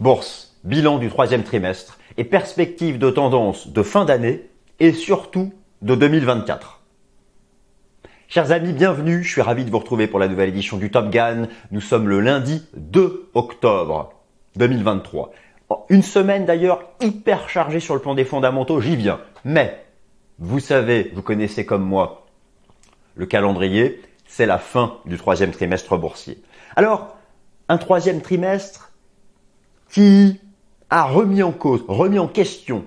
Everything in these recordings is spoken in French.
Bourse, bilan du troisième trimestre et perspective de tendance de fin d'année et surtout de 2024. Chers amis, bienvenue. Je suis ravi de vous retrouver pour la nouvelle édition du Top Gun. Nous sommes le lundi 2 octobre 2023. Une semaine d'ailleurs hyper chargée sur le plan des fondamentaux, j'y viens. Mais, vous savez, vous connaissez comme moi le calendrier, c'est la fin du troisième trimestre boursier. Alors, un troisième trimestre qui a remis en cause, remis en question,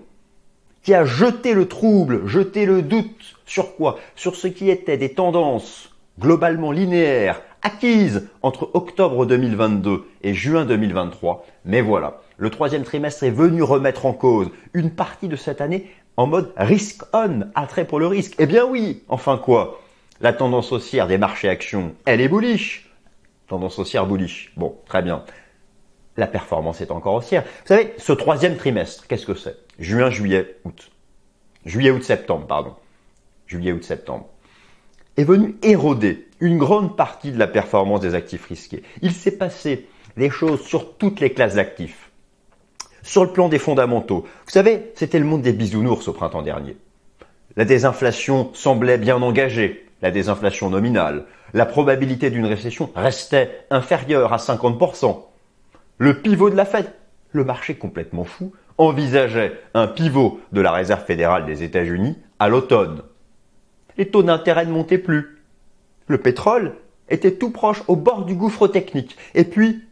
qui a jeté le trouble, jeté le doute sur quoi? Sur ce qui était des tendances globalement linéaires, acquises entre octobre 2022 et juin 2023. Mais voilà, le troisième trimestre est venu remettre en cause une partie de cette année en mode risk on, attrait pour le risque. Eh bien oui, enfin quoi? La tendance haussière des marchés actions, elle est bullish. Tendance haussière bullish. Bon, très bien. La performance est encore haussière. Vous savez, ce troisième trimestre, qu'est-ce que c'est? Juin, juillet, août. Juillet, août, septembre, pardon. Juillet, août, septembre. Est venu éroder une grande partie de la performance des actifs risqués. Il s'est passé des choses sur toutes les classes d'actifs sur le plan des fondamentaux. Vous savez, c'était le monde des bisounours au printemps dernier. La désinflation semblait bien engagée, la désinflation nominale. La probabilité d'une récession restait inférieure à 50%. Le pivot de la Fed, le marché complètement fou, envisageait un pivot de la Réserve fédérale des États-Unis à l'automne. Les taux d'intérêt ne montaient plus. Le pétrole était tout proche au bord du gouffre technique. Et puis,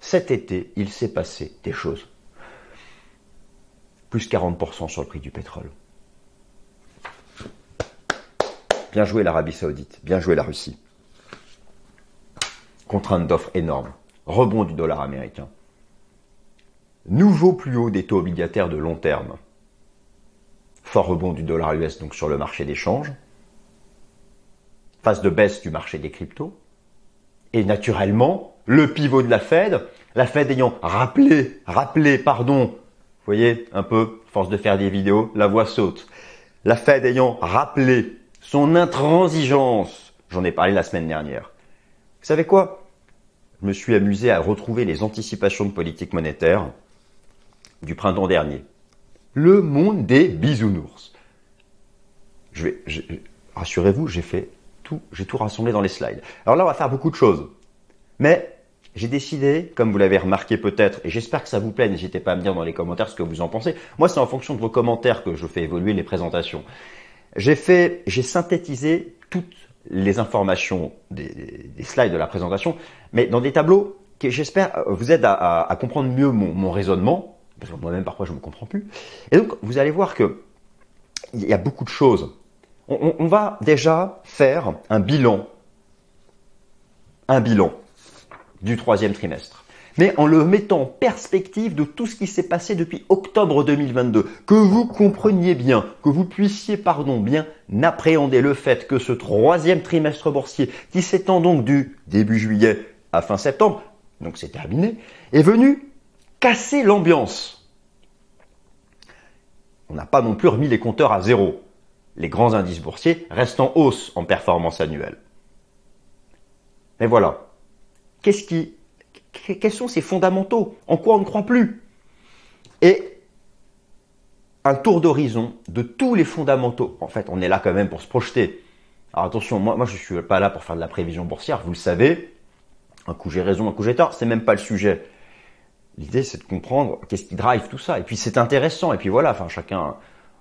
cet été, il s'est passé des choses plus 40% sur le prix du pétrole. Bien joué l'Arabie Saoudite, bien joué la Russie. Contrainte d'offres énorme, rebond du dollar américain. Nouveau plus haut des taux obligataires de long terme. Fort rebond du dollar US donc sur le marché d'échange. Phase de baisse du marché des cryptos. Et naturellement, le pivot de la Fed, la Fed ayant rappelé, rappelé, pardon, vous voyez, un peu, force de faire des vidéos, la voix saute. La Fed ayant rappelé son intransigeance, j'en ai parlé la semaine dernière. Vous savez quoi? Je me suis amusé à retrouver les anticipations de politique monétaire du printemps dernier. Le monde des bisounours. Je vais, rassurez-vous, j'ai fait tout, j'ai tout rassemblé dans les slides. Alors là, on va faire beaucoup de choses. Mais j'ai décidé, comme vous l'avez remarqué peut-être, et j'espère que ça vous plaît, n'hésitez pas à me dire dans les commentaires ce que vous en pensez. Moi, c'est en fonction de vos commentaires que je fais évoluer les présentations. J'ai fait, j'ai synthétisé toutes les informations des, slides de la présentation, mais dans des tableaux qui, j'espère, euh, vous aident à, comprendre mieux mon, raisonnement, parce que moi-même parfois je ne me comprends plus. Et donc, vous allez voir que il y a beaucoup de choses. on va déjà faire un bilan, un bilan du troisième trimestre. Mais en le mettant en perspective de tout ce qui s'est passé depuis octobre 2022, que vous compreniez bien, que vous puissiez, pardon, bien appréhender le fait que ce troisième trimestre boursier, qui s'étend donc du début juillet à fin septembre, donc c'est terminé, est venu casser l'ambiance. On n'a pas non plus remis les compteurs à zéro. Les grands indices boursiers restent en hausse en performance annuelle. Mais voilà, Qu'est-ce qui, quels sont ces fondamentaux? En quoi on ne croit plus? Et un tour d'horizon de tous les fondamentaux. En fait, on est là quand même pour se projeter. Alors attention, moi, je suis pas là pour faire de la prévision boursière, vous le savez. Un coup j'ai raison, un coup j'ai tort, c'est même pas le sujet. L'idée c'est de comprendre qu'est-ce qui drive tout ça. Et puis c'est intéressant. Et puis voilà, enfin chacun,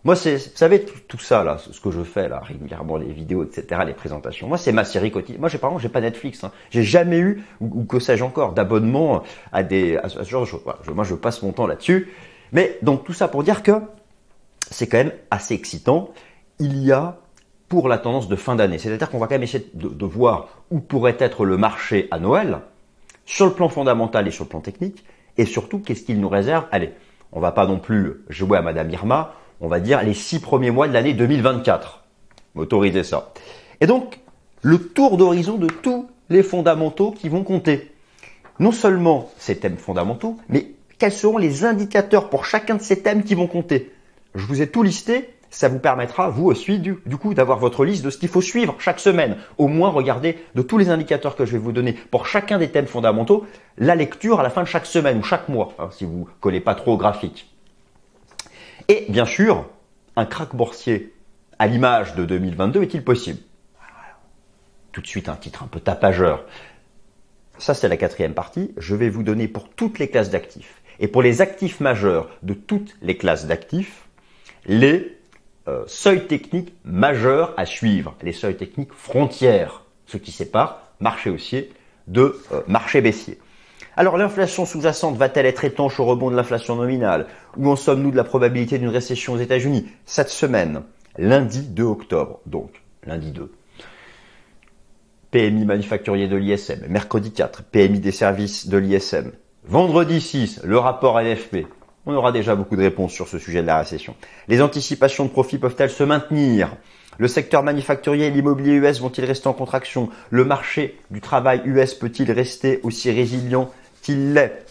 moi, c'est, vous savez, tout, ça, là, ce que je fais, là, régulièrement, les vidéos, etc., les présentations. Moi, c'est ma série quotidienne. Moi, j'ai, par exemple, j'ai pas Netflix, hein. J'ai jamais eu, ou, que sais-je encore, d'abonnement à des, à ce genre de choses. moi, je passe mon temps là-dessus. Mais, donc, tout ça pour dire que c'est quand même assez excitant. Il y a, pour la tendance de fin d'année. C'est-à-dire qu'on va quand même essayer de, de voir où pourrait être le marché à Noël, sur le plan fondamental et sur le plan technique, et surtout, qu'est-ce qu'il nous réserve? Allez, on va pas non plus jouer à Madame Irma, on va dire, les six premiers mois de l'année 2024. M'autoriser ça. Et donc, le tour d'horizon de tous les fondamentaux qui vont compter. Non seulement ces thèmes fondamentaux, mais quels seront les indicateurs pour chacun de ces thèmes qui vont compter? Je vous ai tout listé ça vous permettra, vous aussi, du, coup, d'avoir votre liste de ce qu'il faut suivre chaque semaine. Au moins, regardez de tous les indicateurs que je vais vous donner pour chacun des thèmes fondamentaux, la lecture à la fin de chaque semaine ou chaque mois, hein, si vous collez pas trop au graphique. Et bien sûr, un crack boursier à l'image de 2022 est-il possible? Tout de suite un titre un peu tapageur. Ça, c'est la quatrième partie. Je vais vous donner pour toutes les classes d'actifs et pour les actifs majeurs de toutes les classes d'actifs, les euh, seuils techniques majeurs à suivre, les seuils techniques frontières, ce qui sépare marché haussier de euh, marché baissier. Alors l'inflation sous-jacente va-t-elle être étanche au rebond de l'inflation nominale? Où en sommes-nous de la probabilité d'une récession aux États-Unis Cette semaine, lundi 2 octobre, donc lundi 2. PMI manufacturier de l'ISM, mercredi 4, PMI des services de l'ISM. Vendredi 6, le rapport LFP. On aura déjà beaucoup de réponses sur ce sujet de la récession. Les anticipations de profit peuvent-elles se maintenir? Le secteur manufacturier et l'immobilier US vont-ils rester en contraction? Le marché du travail US peut-il rester aussi résilient qu'il l'est.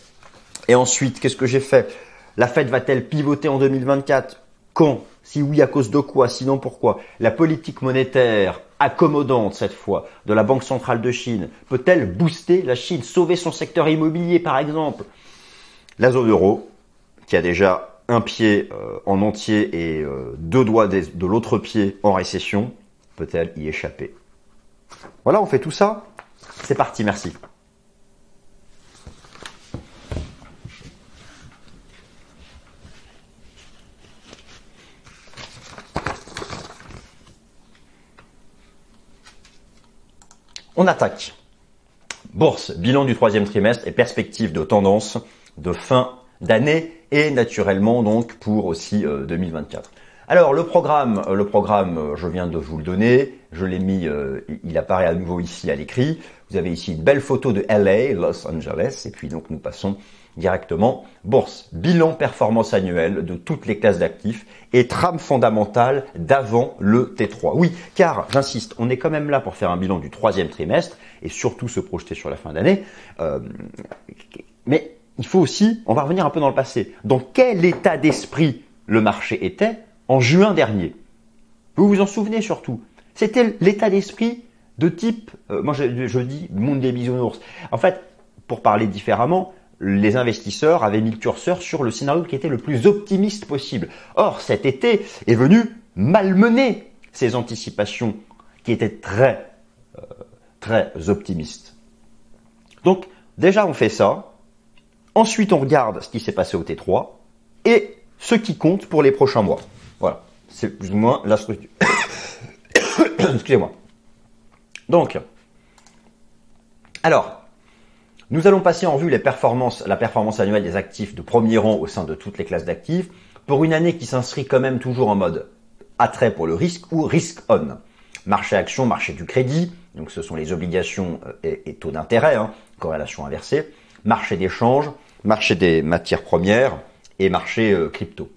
Et ensuite, qu'est-ce que j'ai fait? La Fed va-t-elle pivoter en 2024 Quand? Si oui, à cause de quoi? Sinon, pourquoi? La politique monétaire accommodante cette fois de la Banque centrale de Chine peut-elle booster la Chine, sauver son secteur immobilier par exemple? La zone euro, qui a déjà un pied euh, en entier et euh, deux doigts de l'autre pied en récession, peut-elle y échapper? Voilà, on fait tout ça. C'est parti, merci. On attaque. Bourse, bilan du troisième trimestre et perspective de tendance de fin d'année et naturellement donc pour aussi 2024. Euh, Alors le programme, euh, le programme, euh, je viens de vous le donner, je l'ai mis, il apparaît à nouveau ici à l'écrit. Vous avez ici une belle photo de LA, Los Angeles, et puis donc nous passons directement. Bourse, bilan performance annuelle de toutes les classes d'actifs et trame fondamentale d'avant le T3. Oui, car j'insiste, on est quand même là pour faire un bilan du troisième trimestre et surtout se projeter sur la fin d'année. Euh, mais il faut aussi, on va revenir un peu dans le passé, dans quel état d'esprit le marché était en juin dernier. Vous vous en souvenez surtout. C'était l'état d'esprit de type, euh, moi je, dis monde des bisounours. En fait, pour parler différemment, les investisseurs avaient mis le curseur sur le scénario qui était le plus optimiste possible. Or, cet été est venu malmener ces anticipations qui étaient très, euh, très optimistes. Donc, déjà, on fait ça. Ensuite, on regarde ce qui s'est passé au T3 et ce qui compte pour les prochains mois. C'est plus ou moins la structure. Excusez-moi. Donc, alors, nous allons passer en vue les performances, la performance annuelle des actifs de premier rang au sein de toutes les classes d'actifs pour une année qui s'inscrit quand même toujours en mode attrait pour le risque ou risk on. Marché action, marché du crédit, donc ce sont les obligations euh, et, taux d'intérêt, hein, corrélation inversée, marché d'échange, marché des matières premières et marché euh, crypto.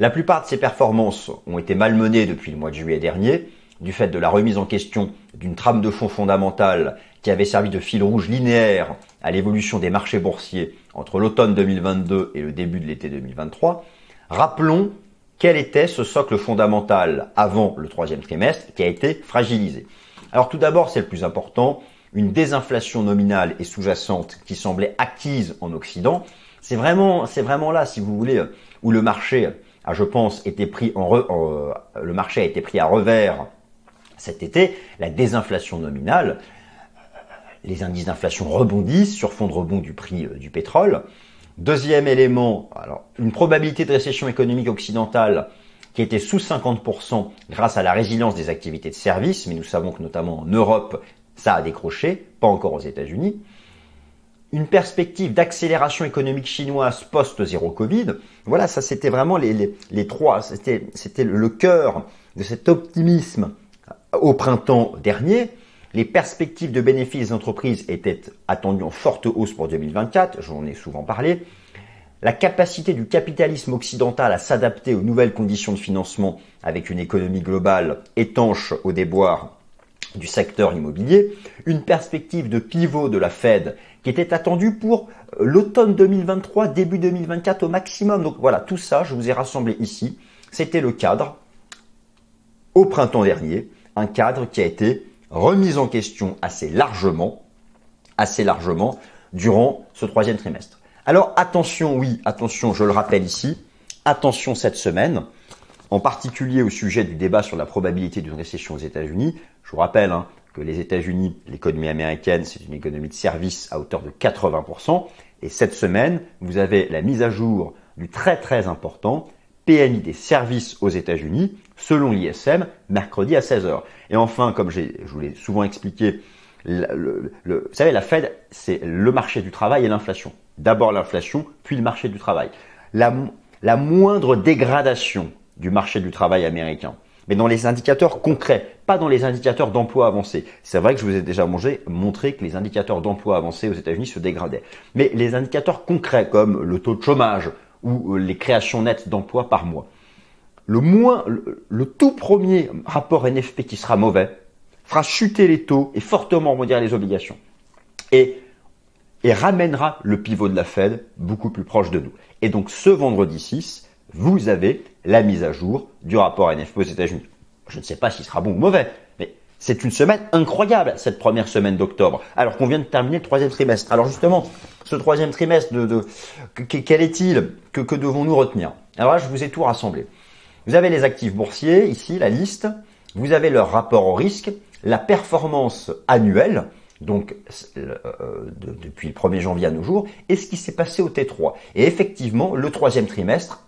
La plupart de ces performances ont été malmenées depuis le mois de juillet dernier, du fait de la remise en question d'une trame de fonds fondamentale qui avait servi de fil rouge linéaire à l'évolution des marchés boursiers entre l'automne 2022 et le début de l'été 2023, rappelons quel était ce socle fondamental avant le troisième trimestre qui a été fragilisé. Alors tout d'abord, c'est le plus important, une désinflation nominale et sous-jacente qui semblait acquise en Occident. C'est vraiment, c'est vraiment là, si vous voulez, où le marché a, je pense, été euh, le marché a été pris à revers cet été. La désinflation nominale, les indices d'inflation rebondissent sur fond de rebond du prix euh, du pétrole. Deuxième élément, une probabilité de récession économique occidentale qui était sous 50% grâce à la résilience des activités de services, mais nous savons que notamment en Europe, ça a décroché, pas encore aux États-Unis. Une perspective d'accélération économique chinoise post-zéro Covid. Voilà, ça c'était vraiment les, trois, c'était le cœur de cet optimisme au printemps dernier. Les perspectives de bénéfices des entreprises étaient attendues en forte hausse pour 2024, j'en ai souvent parlé. La capacité du capitalisme occidental à s'adapter aux nouvelles conditions de financement avec une économie globale étanche au déboire du secteur immobilier, une perspective de pivot de la Fed qui était attendue pour l'automne 2023, début 2024 au maximum. Donc voilà, tout ça, je vous ai rassemblé ici c'était le cadre au printemps dernier, un cadre qui a été remis en question assez largement, assez largement durant ce troisième trimestre. Alors attention, oui, attention, je le rappelle ici, attention cette semaine, en particulier au sujet du débat sur la probabilité d'une récession aux États-Unis. Je vous rappelle hein, que les États-Unis, l'économie américaine, c'est une économie de service à hauteur de 80%. Et cette semaine, vous avez la mise à jour du très très important PMI des services aux États-Unis, selon l'ISM, mercredi à 16h. Et enfin, comme je vous l'ai souvent expliqué, le, vous savez, la Fed, c'est le marché du travail et l'inflation. D'abord l'inflation, puis le marché du travail. La, la moindre dégradation du marché du travail américain, mais dans les indicateurs concrets, pas dans les indicateurs d'emploi avancés. C'est vrai que je vous ai déjà montré que les indicateurs d'emploi avancés aux États-Unis se dégradaient. Mais les indicateurs concrets comme le taux de chômage ou euh, les créations nettes d'emplois par mois, le, moins, le, tout premier rapport NFP qui sera mauvais fera chuter les taux et fortement remonter les obligations. Et et ramènera le pivot de la Fed beaucoup plus proche de nous. Et donc ce vendredi 6, vous avez la mise à jour du rapport NFP aux États-Unis. Je ne sais pas s'il sera bon ou mauvais, mais c'est une semaine incroyable, cette première semaine d'octobre, alors qu'on vient de terminer le troisième trimestre. Alors justement, ce troisième trimestre, de, quel est-il? Que, que devons-nous retenir? Alors là, je vous ai tout rassemblé. Vous avez les actifs boursiers, ici, la liste. Vous avez leur rapport au risque, la performance annuelle, donc euh, depuis le 1er janvier à nos jours, et ce qui s'est passé au T3. Et effectivement, le troisième trimestre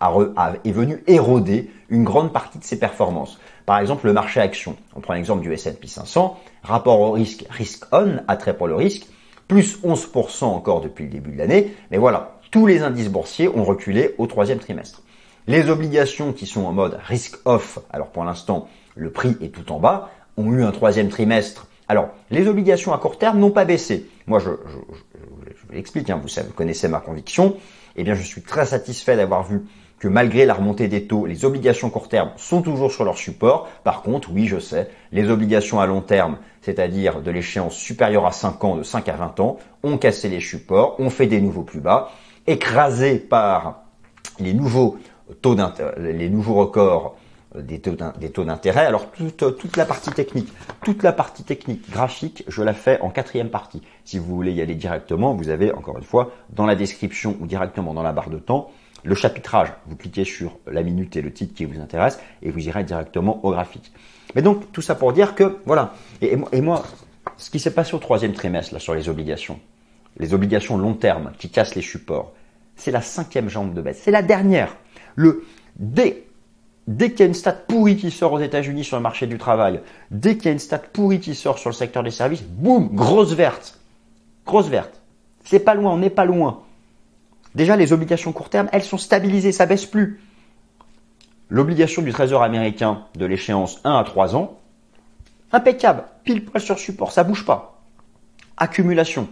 est venu éroder une grande partie de ses performances. Par exemple, le marché action. On prend l'exemple du S&P 500, rapport au risque, risk on, attrait pour le risque, plus 11% encore depuis le début de l'année. Mais voilà, tous les indices boursiers ont reculé au troisième trimestre. Les obligations qui sont en mode risk off, alors pour l'instant, le prix est tout en bas, ont eu un troisième trimestre alors, les obligations à court terme n'ont pas baissé. Moi, je, vous l'explique, hein, vous, savez, vous connaissez ma conviction. Eh bien, je suis très satisfait d'avoir vu que malgré la remontée des taux, les obligations court terme sont toujours sur leur support. Par contre, oui, je sais, les obligations à long terme, c'est-à-dire de l'échéance supérieure à 5 ans, de 5 à 20 ans, ont cassé les supports, ont fait des nouveaux plus bas, écrasés par les nouveaux taux les nouveaux records des taux d'intérêt. Alors toute, toute, la partie technique, toute la partie technique graphique, je la fais en quatrième partie. Si vous voulez y aller directement, vous avez encore une fois dans la description ou directement dans la barre de temps le chapitrage. Vous cliquez sur la minute et le titre qui vous intéresse et vous irez directement au graphique. Mais donc tout ça pour dire que voilà. Et, et moi, ce qui s'est passé au troisième trimestre là sur les obligations, les obligations long terme qui cassent les supports, c'est la cinquième jambe de baisse. C'est la dernière. Le dès Dès qu'il y a une stat pourrie qui sort aux États-Unis sur le marché du travail, dès qu'il y a une stat pourrie qui sort sur le secteur des services, boum, grosse verte. Grosse verte. C'est pas loin, on n'est pas loin. Déjà, les obligations court terme, elles sont stabilisées, ça baisse plus. L'obligation du Trésor américain de l'échéance 1 à 3 ans, impeccable, pile poil sur support, ça bouge pas. Accumulation.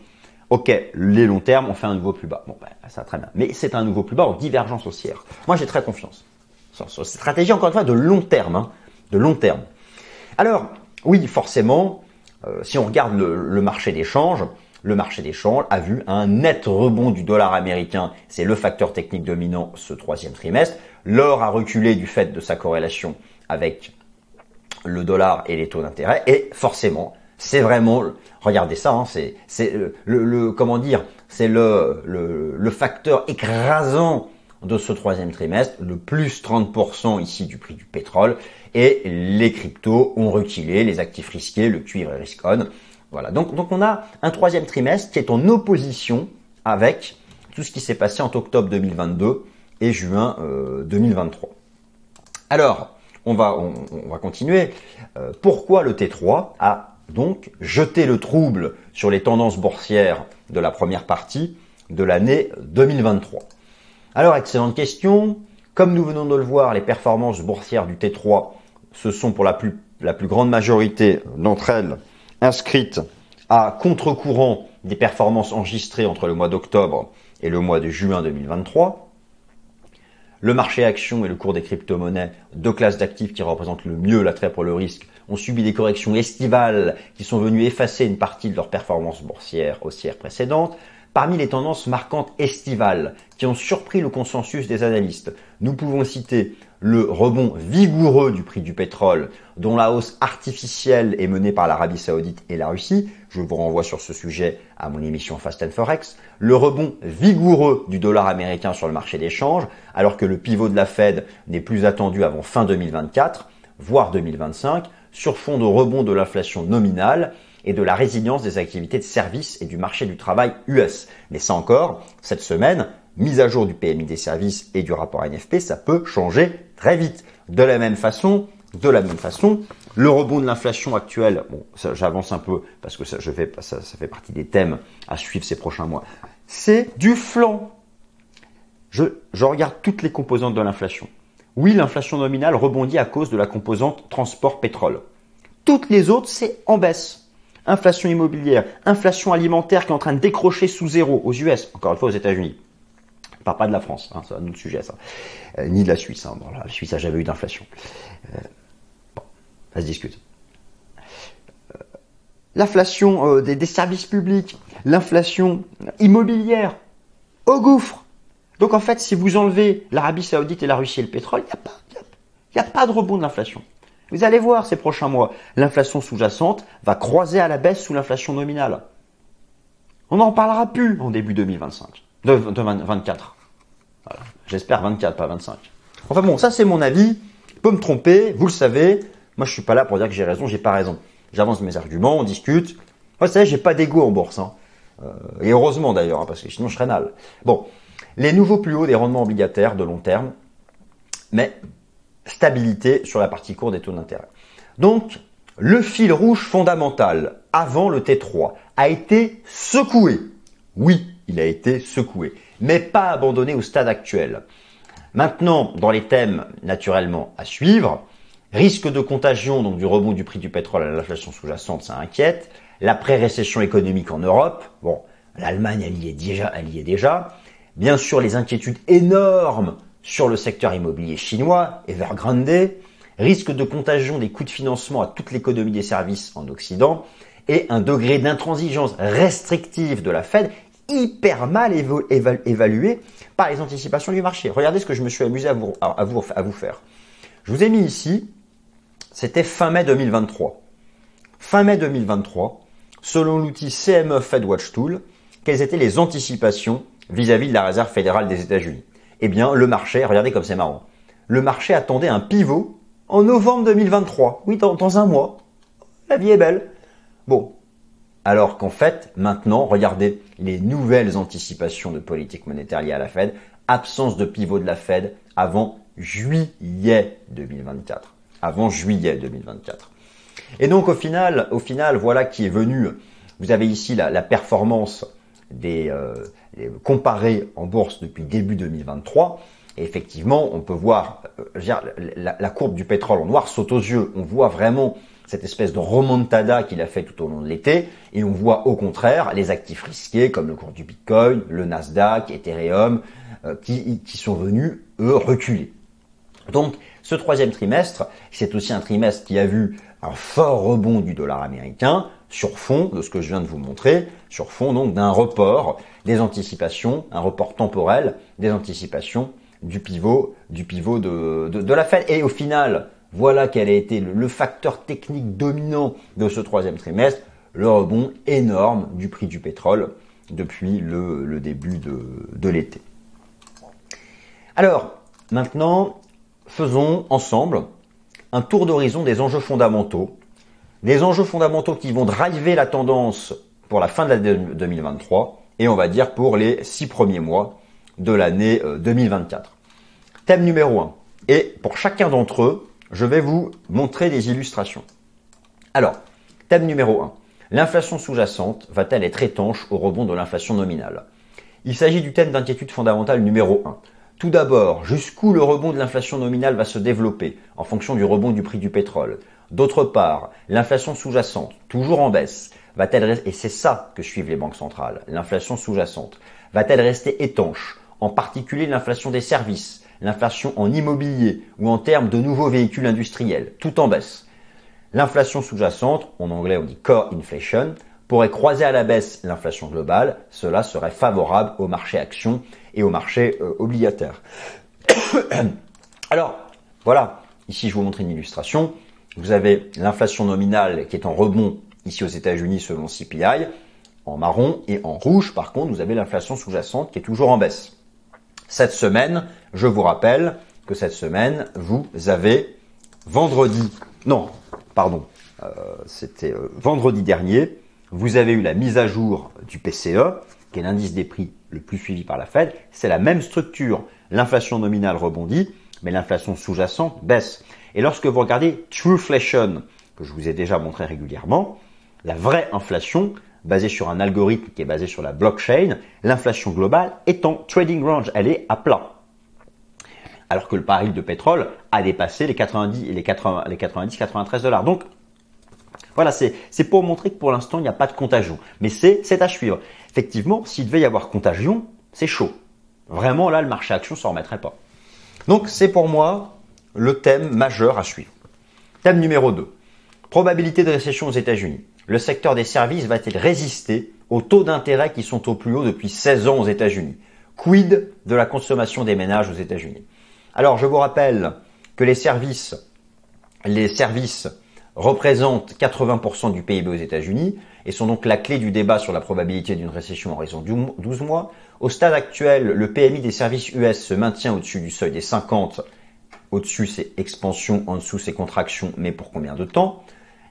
Ok, les longs termes, on fait un nouveau plus bas. Bon, ben, ça très bien. Mais c'est un nouveau plus bas en divergence haussière. Moi, j'ai très confiance sur cette stratégie, encore une fois, de long terme. Hein, de long terme. Alors, oui, forcément, euh, si on regarde le, marché des changes, le marché des changes a vu un net rebond du dollar américain. C'est le facteur technique dominant ce troisième trimestre. L'or a reculé du fait de sa corrélation avec le dollar et les taux d'intérêt. Et forcément, c'est vraiment, regardez ça, hein, c'est, le, comment dire, c'est le facteur écrasant de ce troisième trimestre, le plus 30% ici du prix du pétrole, et les cryptos ont reculé, les actifs risqués, le cuivre et risk. Voilà, donc, donc on a un troisième trimestre qui est en opposition avec tout ce qui s'est passé entre octobre 2022 et juin 2023. Euh, Alors, on va, on, va continuer. Euh, pourquoi le T3 a donc jeté le trouble sur les tendances boursières de la première partie de l'année 2023 alors, excellente question. Comme nous venons de le voir, les performances boursières du T3, ce sont pour la plus, grande majorité d'entre elles inscrites à contre-courant des performances enregistrées entre le mois d'octobre et le mois de juin 2023. Le marché action et le cours des crypto-monnaies, deux classes d'actifs qui représentent le mieux l'attrait pour le risque, ont subi des corrections estivales qui sont venues effacer une partie de leur performance boursière haussière précédente. Parmi les tendances marquantes estivales qui ont surpris le consensus des analystes, nous pouvons citer le rebond vigoureux du prix du pétrole, dont la hausse artificielle est menée par l'Arabie Saoudite et la Russie. Je vous renvoie sur ce sujet à mon émission Fast and Forex. Le rebond vigoureux du dollar américain sur le marché des changes, alors que le pivot de la Fed n'est plus attendu avant fin 2024, voire 2025, sur fond de rebond de l'inflation nominale et de la résilience des activités de services et du marché du travail US. Mais ça encore, cette semaine, mise à jour du PMI des services et du rapport NFP, ça peut changer très vite. De la même façon, de la même façon, le rebond de l'inflation actuelle, bon, j'avance un peu parce que ça, je fais, ça, fait partie des thèmes à suivre ces prochains mois, c'est du flanc. Je, je regarde toutes les composantes de l'inflation. Oui, l'inflation nominale rebondit à cause de la composante transport pétrole. Toutes les autres, c'est en baisse inflation immobilière, inflation alimentaire qui est en train de décrocher sous zéro aux US, encore une fois aux États-Unis. Je parle pas de la France, hein, c'est un autre sujet ça, euh, ni de la Suisse. Hein. la Suisse a jamais eu d'inflation. Euh, bon, ça se discute. Euh, l'inflation des, services publics, l'inflation immobilière, au gouffre. Donc en fait, si vous enlevez l'Arabie Saoudite et la Russie et le pétrole, il n'y a, a, pas de rebond de l'inflation. Vous allez voir ces prochains mois, l'inflation sous-jacente va croiser à la baisse sous l'inflation nominale. On n'en parlera plus en début 2025, de, 2024. J'espère 24, pas 25. Enfin bon, ça c'est mon avis. Je me tromper, vous le savez. Moi je suis pas là pour dire que j'ai raison, j'ai pas raison. J'avance mes arguments, on discute. Moi, vous savez, j'ai pas d'ego en bourse. Hein. Euh, et heureusement d'ailleurs, hein, parce que sinon je serais mal. Bon, les nouveaux plus hauts des rendements obligataires de long terme. Mais stabilité sur la partie courte des taux d'intérêt. Donc, le fil rouge fondamental avant le T3 a été secoué. Oui, il a été secoué, mais pas abandonné au stade actuel. Maintenant, dans les thèmes naturellement à suivre, risque de contagion, donc du rebond du prix du pétrole à l'inflation sous-jacente, ça inquiète. La pré-récession économique en Europe, bon, l'Allemagne, elle y est déjà, elle y est déjà. Bien sûr, les inquiétudes énormes sur le secteur immobilier chinois, Evergrande, risque de contagion des coûts de financement à toute l'économie des services en Occident et un degré d'intransigeance restrictive de la Fed hyper mal évalué par les anticipations du marché. Regardez ce que je me suis amusé à vous, faire. Je vous ai mis ici, c'était fin mai 2023. Fin mai 2023, selon l'outil CME Fed Watch Tool, quelles étaient les anticipations vis-à-vis -vis de la réserve fédérale des États-Unis? Eh bien, le marché, regardez comme c'est marrant, le marché attendait un pivot en novembre 2023. Oui, dans, un mois. La vie est belle. Bon. Alors qu'en fait, maintenant, regardez les nouvelles anticipations de politique monétaire liées à la Fed. Absence de pivot de la Fed avant juillet 2024. Avant juillet 2024. Et donc au final, voilà qui est venu. Vous avez ici la performance des, euh, comparés en bourse depuis début 2023. Et effectivement, on peut voir euh, la, courbe du pétrole en noir saute aux yeux. On voit vraiment cette espèce de remontada qu'il a fait tout au long de l'été. Et on voit au contraire les actifs risqués comme le cours du Bitcoin, le Nasdaq, Ethereum, euh, qui, qui sont venus, eux, reculer. Donc, ce troisième trimestre, c'est aussi un trimestre qui a vu un fort rebond du dollar américain sur fond de ce que je viens de vous montrer, sur fond donc d'un report des anticipations, un report temporel des anticipations du pivot, du pivot de, la Fed. Et au final, voilà quel a été le, facteur technique dominant de ce troisième trimestre, le rebond énorme du prix du pétrole depuis le, début de l'été. Alors, maintenant, faisons ensemble un tour d'horizon des enjeux fondamentaux des enjeux fondamentaux qui vont driver la tendance pour la fin de l'année 2023 et on va dire pour les six premiers mois de l'année 2024. Euh, Thème numéro 1. Et pour chacun d'entre eux, je vais vous montrer des illustrations. Alors, thème numéro 1. L'inflation sous-jacente va-t-elle être étanche au rebond de l'inflation nominale? Il s'agit du thème d'inquiétude fondamentale numéro 1. Tout d'abord, jusqu'où le rebond de l'inflation nominale va se développer en fonction du rebond du prix du pétrole? D'autre part, l'inflation sous-jacente, toujours en baisse, va-t-elle et c'est ça que suivent les banques centrales, l'inflation sous-jacente, va-t-elle rester étanche, en particulier l'inflation des services, l'inflation en immobilier ou en termes de nouveaux véhicules industriels, tout en baisse. L'inflation sous-jacente, en anglais on dit core inflation, pourrait croiser à la baisse l'inflation globale, cela serait favorable au marché actions et au marché euh, obligataire. Alors, voilà, ici je vous montre une illustration. Vous avez l'inflation nominale qui est en rebond ici aux États-Unis selon CPI, en marron, et en rouge, par contre, vous avez l'inflation sous-jacente qui est toujours en baisse. Cette semaine, je vous rappelle que cette semaine, vous avez vendredi, non, pardon, euh, c'était euh, vendredi dernier, vous avez eu la mise à jour du PCE, qui est l'indice des prix le plus suivi par la Fed. C'est la même structure. L'inflation nominale rebondit, mais l'inflation sous-jacente baisse. Et lorsque vous regardez Trueflation, que je vous ai déjà montré régulièrement, la vraie inflation, basée sur un algorithme qui est basé sur la blockchain, l'inflation globale est en trading range, elle est à plat. Alors que le baril de pétrole a dépassé les 90 et les 80, les 90 93 dollars. Donc voilà, c'est pour montrer que pour l'instant, il n'y a pas de contagion. Mais c'est à suivre. Effectivement, s'il devait y avoir contagion, c'est chaud. Vraiment, là, le marché action ne s'en remettrait pas. Donc, c'est pour moi le thème majeur à suivre. Thème numéro 2. Probabilité de récession aux États-Unis. Le secteur des services va-t-il résister aux taux d'intérêt qui sont au plus haut depuis 16 ans aux États-Unis? Quid de la consommation des ménages aux États-Unis? Alors, je vous rappelle que les services, les représentent 80% du PIB aux États-Unis et sont donc la clé du débat sur la probabilité d'une récession en raison de 12 mois. Au stade actuel, le PMI des services US se maintient au-dessus du seuil des 50. Au-dessus, c'est expansion, en dessous, c'est contraction, mais pour combien de temps?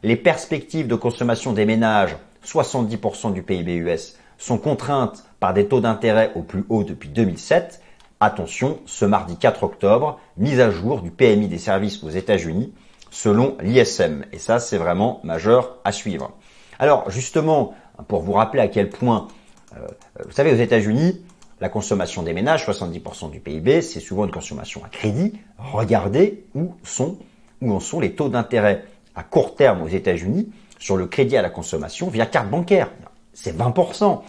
Les perspectives de consommation des ménages, 70% du PIB US, sont contraintes par des taux d'intérêt au plus haut depuis 2007. Attention, ce mardi 4 octobre, mise à jour du PMI des services aux États-Unis selon l'ISM. Et ça, c'est vraiment majeur à suivre. Alors, justement, pour vous rappeler à quel point, euh, vous savez, aux États-Unis, la consommation des ménages, 70% du PIB, c'est souvent une consommation à crédit. Regardez où sont, où en sont les taux d'intérêt à court terme aux États-Unis sur le crédit à la consommation via carte bancaire. C'est 20%.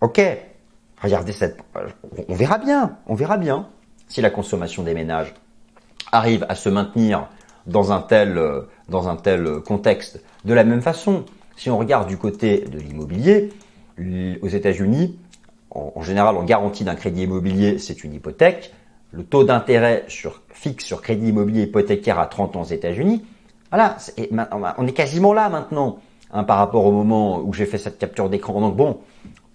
Ok, regardez cette, on verra bien, on verra bien si la consommation des ménages arrive à se maintenir dans un tel, euh, dans un tel contexte. De la même façon, si on regarde du côté de l'immobilier, aux États-Unis, en, général, en garantie d'un crédit immobilier, c'est une hypothèque. Le taux d'intérêt fixe sur crédit immobilier hypothécaire à 30 ans aux États-Unis, voilà, on est quasiment là maintenant hein, par rapport au moment où j'ai fait cette capture d'écran. Donc bon,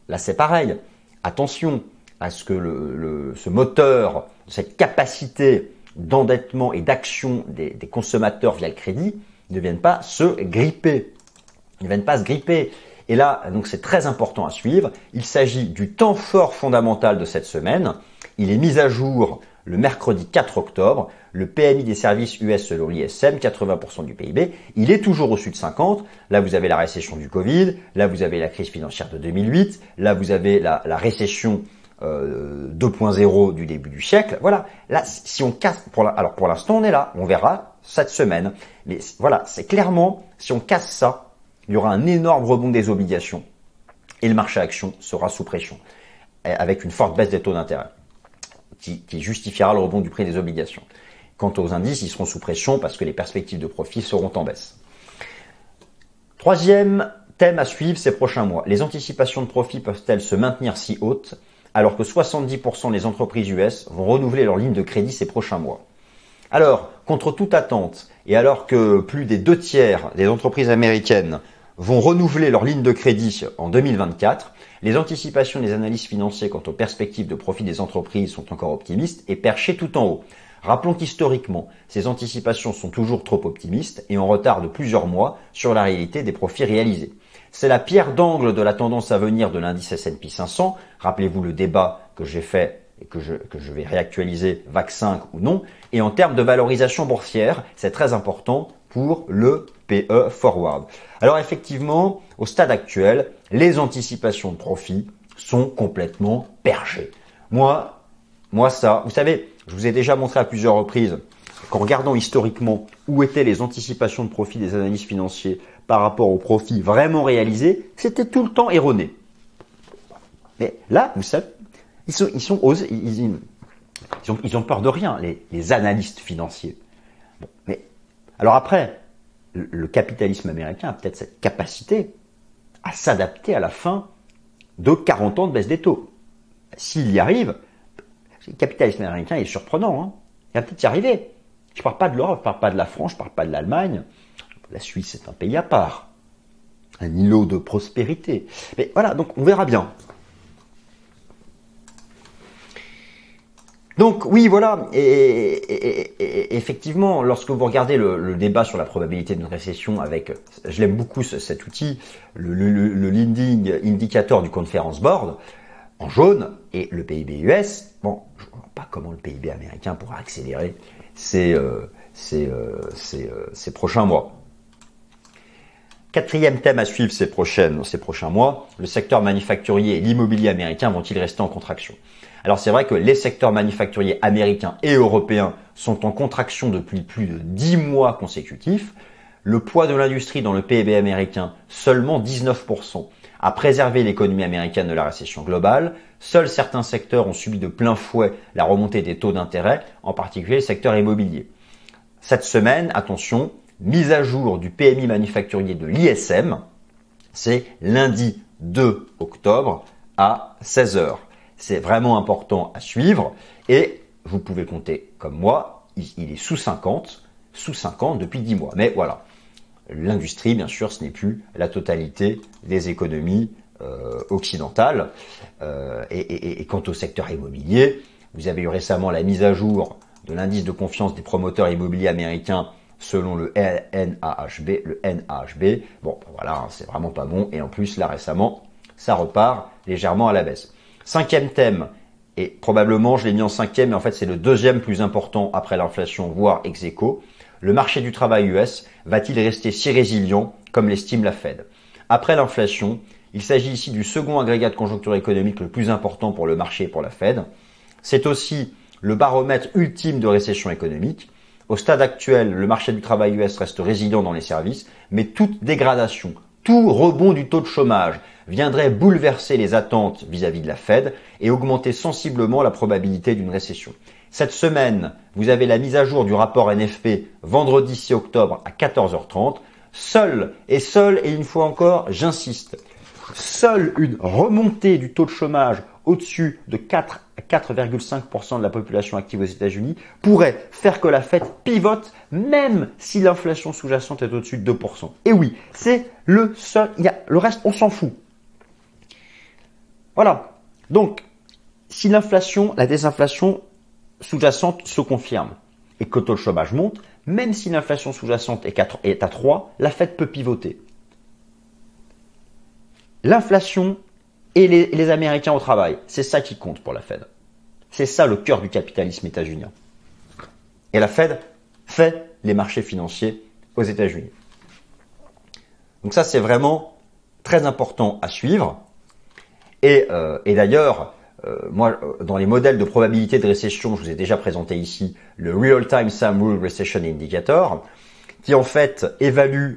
là c'est pareil. Attention à ce que ce moteur, cette capacité d'endettement et d'action des, consommateurs via le crédit ne viennent pas se gripper. Ne viennent pas se gripper. Et là, donc c'est très important à suivre. Il s'agit du temps fort fondamental de cette semaine. Il est mis à jour le mercredi 4 octobre. Le PMI des services US selon l'ISM, 80% du PIB, il est toujours au-dessus de 50. Là, vous avez la récession du Covid. Là, vous avez la crise financière de 2008. Là, vous avez la, la récession 2.0 euh, du début du siècle. Voilà. Là, si on casse, pour alors pour l'instant, on est là. On verra cette semaine. Mais voilà, c'est clairement, si on casse ça, il y aura un énorme rebond des obligations et le marché action sera sous pression avec une forte baisse des taux d'intérêt qui, qui justifiera le rebond du prix des obligations. Quant aux indices, ils seront sous pression parce que les perspectives de profit seront en baisse. Troisième thème à suivre ces prochains mois. Les anticipations de profit peuvent-elles se maintenir si hautes alors que 70% des entreprises US vont renouveler leur ligne de crédit ces prochains mois? Alors, contre toute attente, et alors que plus des deux tiers des entreprises américaines vont renouveler leur ligne de crédit en 2024, les anticipations des analystes financiers quant aux perspectives de profit des entreprises sont encore optimistes et perchées tout en haut. Rappelons qu'historiquement, ces anticipations sont toujours trop optimistes et en retard de plusieurs mois sur la réalité des profits réalisés. C'est la pierre d'angle de la tendance à venir de l'indice S&P 500. Rappelez-vous le débat que j'ai fait et que je, que je vais réactualiser, vaccin ou non. Et en termes de valorisation boursière, c'est très important pour le PE forward. Alors effectivement, au stade actuel, les anticipations de profit sont complètement perchées. Moi, moi ça, vous savez, je vous ai déjà montré à plusieurs reprises qu'en regardant historiquement où étaient les anticipations de profit des analystes financiers par rapport aux profits vraiment réalisés, c'était tout le temps erroné. Mais là, vous savez, ils sont, ils sont ils, ont, ils, ont, peur de rien, les, analystes financiers. mais alors après, le, capitalisme américain a peut-être cette capacité à s'adapter à la fin de 40 ans de baisse des taux. S'il y arrive, le capitalisme américain est surprenant. Hein. Il va peut-être y arriver. Je ne parle pas de l'Europe, je ne parle pas de la France, je ne parle pas de l'Allemagne. La Suisse est un pays à part. Un îlot de prospérité. Mais voilà, donc on verra bien. Donc oui, voilà, et, effectivement, lorsque vous regardez le, débat sur la probabilité d'une récession avec, je l'aime beaucoup cet outil, le, le, leading indicator du conference board, en jaune, et le PIB US, bon, je ne vois pas comment le PIB américain pourra accélérer ces, ces, ces prochains mois. Quatrième thème à suivre ces, prochaines, ces prochains mois, le secteur manufacturier et l'immobilier américain vont-ils rester en contraction? Alors c'est vrai que les secteurs manufacturiers américains et européens sont en contraction depuis plus de 10 mois consécutifs. Le poids de l'industrie dans le PIB américain, seulement 19%, a préservé l'économie américaine de la récession globale. Seuls certains secteurs ont subi de plein fouet la remontée des taux d'intérêt, en particulier le secteur immobilier. Cette semaine, attention, mise à jour du PMI manufacturier de l'ISM, c'est lundi 2 octobre à 16 heures. C'est vraiment important à suivre et vous pouvez compter comme moi, il est sous 50, sous 50 depuis 10 mois. Mais voilà, l'industrie, bien sûr, ce n'est plus la totalité des économies euh, occidentales. Euh, et, quant au secteur immobilier, vous avez eu récemment la mise à jour de l'indice de confiance des promoteurs immobiliers américains selon le NAHB, le NAHB. Bon, voilà, hein, c'est vraiment pas bon. Et en plus, là récemment, ça repart légèrement à la baisse. Cinquième thème, et probablement je l'ai mis en cinquième, mais en fait c'est le deuxième plus important après l'inflation, voire ex aequo. Le marché du travail US va-t-il rester si résilient comme l'estime la Fed? Après l'inflation, il s'agit ici du second agrégat de conjoncture économique le plus important pour le marché et pour la Fed. C'est aussi le baromètre ultime de récession économique. Au stade actuel, le marché du travail US reste résilient dans les services, mais toute dégradation, tout rebond du taux de chômage viendrait bouleverser les attentes vis-à-vis de la Fed et augmenter sensiblement la probabilité d'une récession. Cette semaine, vous avez la mise à jour du rapport NFP vendredi 6 octobre à 14h30. Seul et seul, et une fois encore, j'insiste, seule une remontée du taux de chômage au-dessus de 4 à 4,5% de la population active aux États-Unis pourrait faire que la Fed pivote même si l'inflation sous-jacente est au-dessus de 2%. Et oui, c'est le seul, il y a, le reste, on s'en fout. Voilà. Donc, si l'inflation, la désinflation sous-jacente se confirme et que le taux de chômage monte, même si l'inflation sous-jacente est à 3, la Fed peut pivoter. L'inflation et les, Américains au travail. C'est ça qui compte pour la Fed. C'est ça le cœur du capitalisme états-unien. Et la Fed fait les marchés financiers aux États-Unis. Donc ça, c'est vraiment très important à suivre. Et, euh, d'ailleurs, euh, moi, euh, dans les modèles de probabilité de récession, je vous ai déjà présenté ici le Real-Time Sum Rule Recession Indicator, qui en fait évalue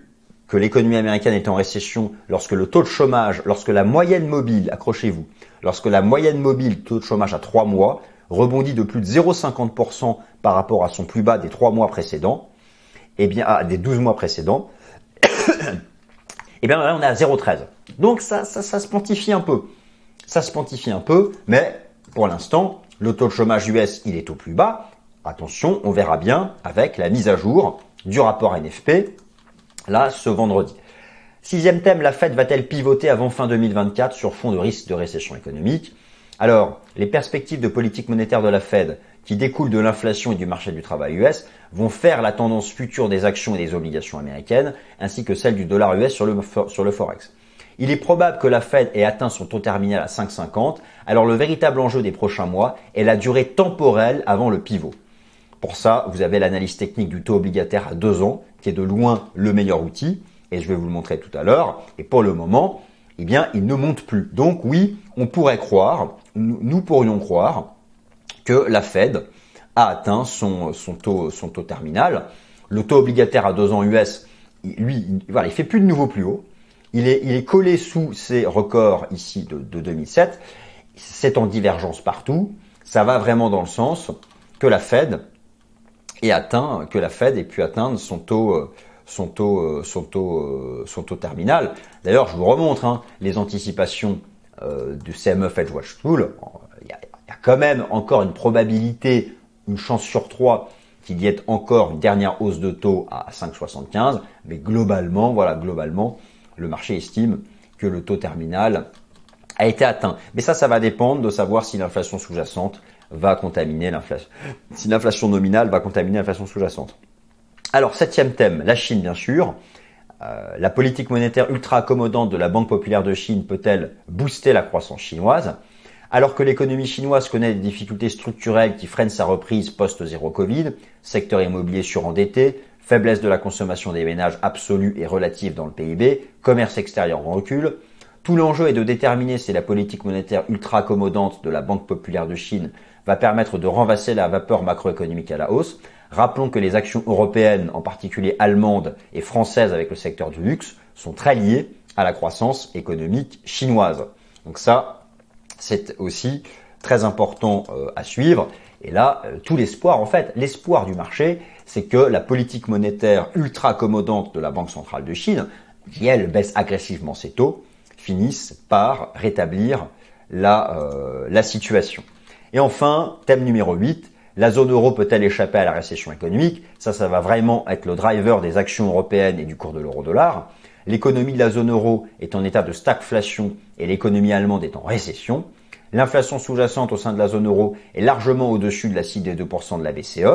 que l'économie américaine est en récession lorsque le taux de chômage, lorsque la moyenne mobile, accrochez-vous, lorsque la moyenne mobile taux de chômage à 3 mois rebondit de plus de 0,50% par rapport à son plus bas des 3 mois précédents, eh bien, ah, des 12 mois précédents, eh bien, là, on est à 0,13. Donc, ça, ça, ça se pontifie un peu. Ça se pontifie un peu, mais pour l'instant, le taux de chômage US, il est au plus bas. Attention, on verra bien avec la mise à jour du rapport NFP là ce vendredi. Sixième thème, la Fed va-t-elle pivoter avant fin 2024 sur fond de risque de récession économique? Alors, les perspectives de politique monétaire de la Fed qui découlent de l'inflation et du marché du travail US vont faire la tendance future des actions et des obligations américaines, ainsi que celle du dollar US sur le, sur le Forex. Il est probable que la Fed ait atteint son taux terminal à 5,50, alors le véritable enjeu des prochains mois est la durée temporelle avant le pivot. Pour ça, vous avez l'analyse technique du taux obligataire à 2 ans, qui est de loin le meilleur outil, et je vais vous le montrer tout à l'heure. Et pour le moment, eh bien, il ne monte plus. Donc oui, on pourrait croire, nous pourrions croire, que la Fed a atteint son, taux, terminal. Le taux obligataire à 2 ans US, lui, il, voilà, il fait plus de nouveau plus haut. Il est, collé sous ces records ici de, de 2007. C'est en divergence partout. Ça va vraiment dans le sens que la Fed et atteint, que la Fed ait pu atteindre son taux, euh, son taux terminal. D'ailleurs, je vous remontre hein, les anticipations du CME Fed Watch Tool. Il y, a, il y, a, quand même encore une probabilité, une chance sur trois qu'il y ait encore une dernière hausse de taux à 5,75. Mais globalement, voilà, globalement, le marché estime que le taux terminal a été atteint. Mais ça, ça va dépendre de savoir si l'inflation sous-jacente va contaminer l'inflation, si l'inflation nominale va contaminer l'inflation sous-jacente. Alors, septième thème, la Chine, bien sûr. Euh, la politique monétaire ultra accommodante de la Banque populaire de Chine peut-elle booster la croissance chinoise? Alors que l'économie chinoise connaît des difficultés structurelles qui freinent sa reprise post-zéro Covid, secteur immobilier surendetté, faiblesse de la consommation des ménages absolue et relative dans le PIB, commerce extérieur en recul, tout l'enjeu est de déterminer si la politique monétaire ultra accommodante de la Banque populaire de Chine va permettre de renverser la vapeur macroéconomique à la hausse. Rappelons que les actions européennes, en particulier allemandes et françaises avec le secteur du luxe, sont très liées à la croissance économique chinoise. Donc ça, c'est aussi très important euh, à suivre. Et là, euh, tout l'espoir, en fait, l'espoir du marché, c'est que la politique monétaire ultra accommodante de la Banque centrale de Chine, qui elle baisse agressivement ses taux, finisse par rétablir la, euh, la situation. Et enfin, thème numéro 8, la zone euro peut-elle échapper à la récession économique? Ça, ça va vraiment être le driver des actions européennes et du cours de l'euro-dollar. L'économie de la zone euro est en état de stagflation et l'économie allemande est en récession. L'inflation sous-jacente au sein de la zone euro est largement au-dessus de la cible des 2% de la BCE.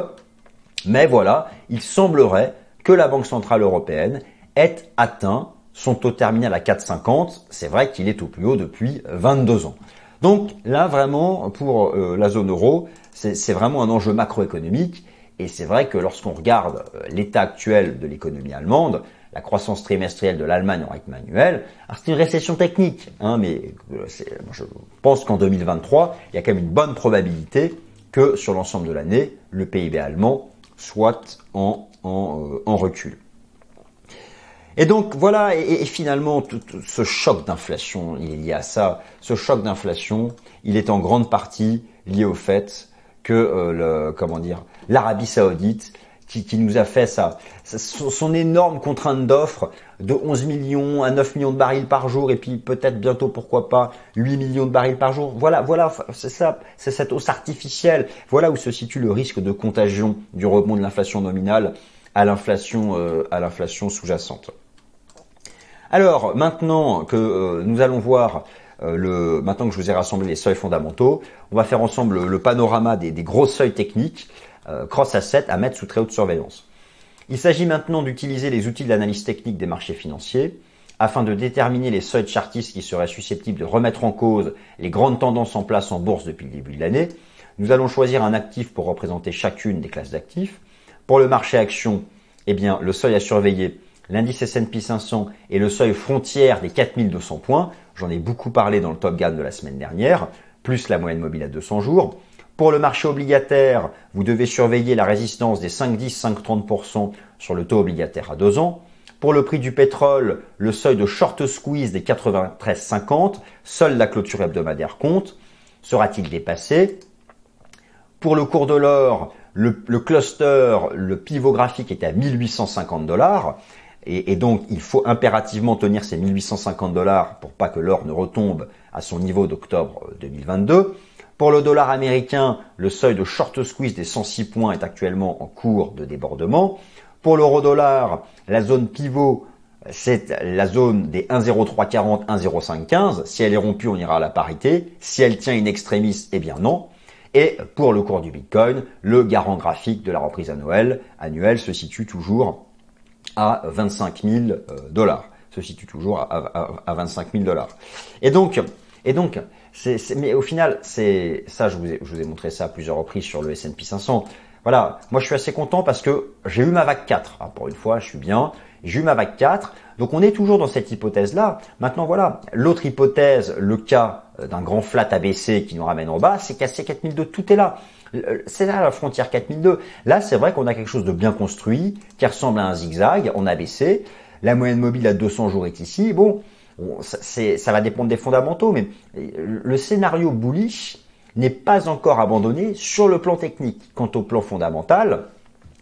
Mais voilà, il semblerait que la Banque Centrale Européenne ait atteint son taux terminal à 4,50. C'est vrai qu'il est au plus haut depuis 22 ans. Donc là, vraiment, pour euh, la zone euro, c'est vraiment un enjeu macroéconomique. Et c'est vrai que lorsqu'on regarde euh, l'état actuel de l'économie allemande, la croissance trimestrielle de l'Allemagne en rythme annuel, c'est une récession technique, hein, mais euh, je pense qu'en 2023, il y a quand même une bonne probabilité que sur l'ensemble de l'année, le PIB allemand soit en, en, recul. Et donc voilà, et, finalement, tout, ce choc d'inflation, il est lié à ça. Ce choc d'inflation, il est en grande partie lié au fait que euh, le, comment dire, l'Arabie Saoudite, qui, qui, nous a fait ça, son, énorme contrainte d'offres de 11 millions à 9 millions de barils par jour, et puis peut-être bientôt, pourquoi pas, 8 millions de barils par jour. Voilà, voilà, c'est ça, c'est cette hausse artificielle. Voilà où se situe le risque de contagion du rebond de l'inflation nominale à l'inflation, euh, à l'inflation sous-jacente. Alors maintenant que euh, nous allons voir euh, le, maintenant que je vous ai rassemblé les seuils fondamentaux, on va faire ensemble le, panorama des, gros seuils techniques euh, cross-asset à mettre sous très haute surveillance. Il s'agit maintenant d'utiliser les outils de l'analyse technique des marchés financiers afin de déterminer les seuils chartistes qui seraient susceptibles de remettre en cause les grandes tendances en place en bourse depuis le début de l'année. Nous allons choisir un actif pour représenter chacune des classes d'actifs. Pour le marché action, eh bien, le seuil à surveiller l'indice S&P 500 est le seuil frontière des 4200 points. J'en ai beaucoup parlé dans le Top Gun de la semaine dernière, plus la moyenne mobile à 200 jours. Pour le marché obligataire, vous devez surveiller la résistance des 5,10-5,30% sur le taux obligataire à 2 ans. Pour le prix du pétrole, le seuil de short squeeze des 93,50, seule la clôture hebdomadaire compte. Sera-t-il dépassé? Pour le cours de l'or, le, le, cluster, le pivot graphique est à 1850 dollars. Et, donc, il faut impérativement tenir ces 1850 dollars pour pas que l'or ne retombe à son niveau d'octobre 2022. Pour le dollar américain, le seuil de short squeeze des 106 points est actuellement en cours de débordement. Pour l'euro dollar, la zone pivot, c'est la zone des 1,0340, 1,0515. Si elle est rompue, on ira à la parité. Si elle tient une extrémiste, eh bien non. Et pour le cours du Bitcoin, le garant graphique de la reprise annuelle se situe toujours à 25 000 euh, dollars. Se situe toujours à, 25 000 dollars. Et donc, et donc, c'est, mais au final, c'est ça. Je vous, ai, je vous ai montré ça à plusieurs reprises sur le S&P 500. Voilà, moi je suis assez content parce que j'ai eu ma vague 4. Ah, pour une fois, je suis bien. J'ai eu ma vague 4. Donc on est toujours dans cette hypothèse-là. Maintenant voilà, l'autre hypothèse, le cas euh, d'un grand flat ABC qui nous ramène en bas, c'est qu'à 4002, tout est là. C'est là la frontière 4002. Là, c'est vrai qu'on a quelque chose de bien construit, qui ressemble à un zigzag en ABC. La moyenne mobile à 200 jours est ici. Bon, ça va dépendre des fondamentaux, mais le scénario bullish n'est pas encore abandonné sur le plan technique. Quant au plan fondamental,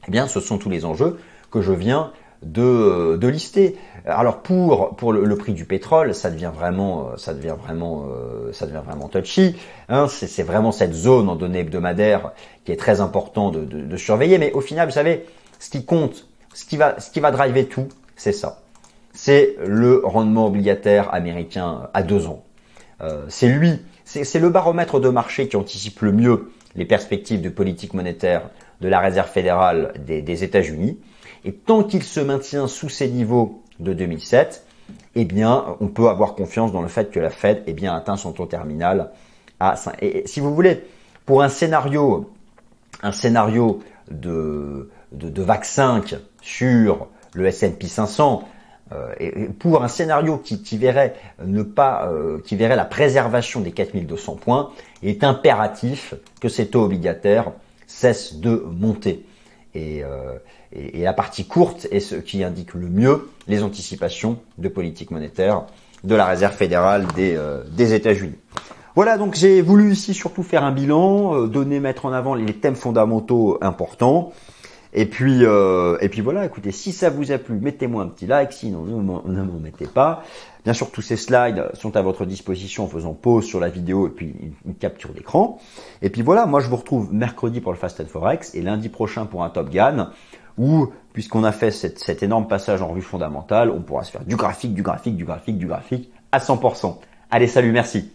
eh bien, ce sont tous les enjeux que je viens de, lister. Alors pour le, prix du pétrole, ça devient vraiment ça vraiment touchy. Hein, c'est vraiment cette zone en données hebdomadaires qui est très important de surveiller. Mais au final, vous savez, ce qui compte, ce qui va ce qui va driver tout, c'est ça. C'est le rendement obligataire américain à deux ans. Euh, c'est lui, c'est le baromètre de marché qui anticipe le mieux les perspectives de politique monétaire de la Réserve fédérale des, États-Unis. Et tant qu'il se maintient sous ces niveaux de 2007, eh bien, on peut avoir confiance dans le fait que la Fed eh bien, atteint son taux terminal à 5. Et, si vous voulez, pour un scénario, un scénario de, de, de VAC 5 sur le S&P 500, euh, et pour un scénario qui, verrait ne pas, euh, qui verrait la préservation des 4200 points, il est impératif que ces taux obligataires cessent de monter. Et, euh, et, la partie courte est ce qui indique le mieux les anticipations de politique monétaire de la Réserve fédérale des, des États-Unis. Voilà, donc j'ai voulu ici surtout faire un bilan, donner, mettre en avant les thèmes fondamentaux importants. Et puis, euh, et puis voilà, écoutez, si ça vous a plu, mettez-moi un petit like, sinon ne m'en mettez pas. Bien sûr, tous ces slides sont à votre disposition en faisant pause sur la vidéo et puis une, capture d'écran. Et puis voilà, moi je vous retrouve mercredi pour le Fast and Forex et lundi prochain pour un Top Gun où, puisqu'on a fait cet énorme passage en revue fondamentale, on pourra se faire du graphique, du graphique, du graphique, du graphique à 100%. Allez, salut, merci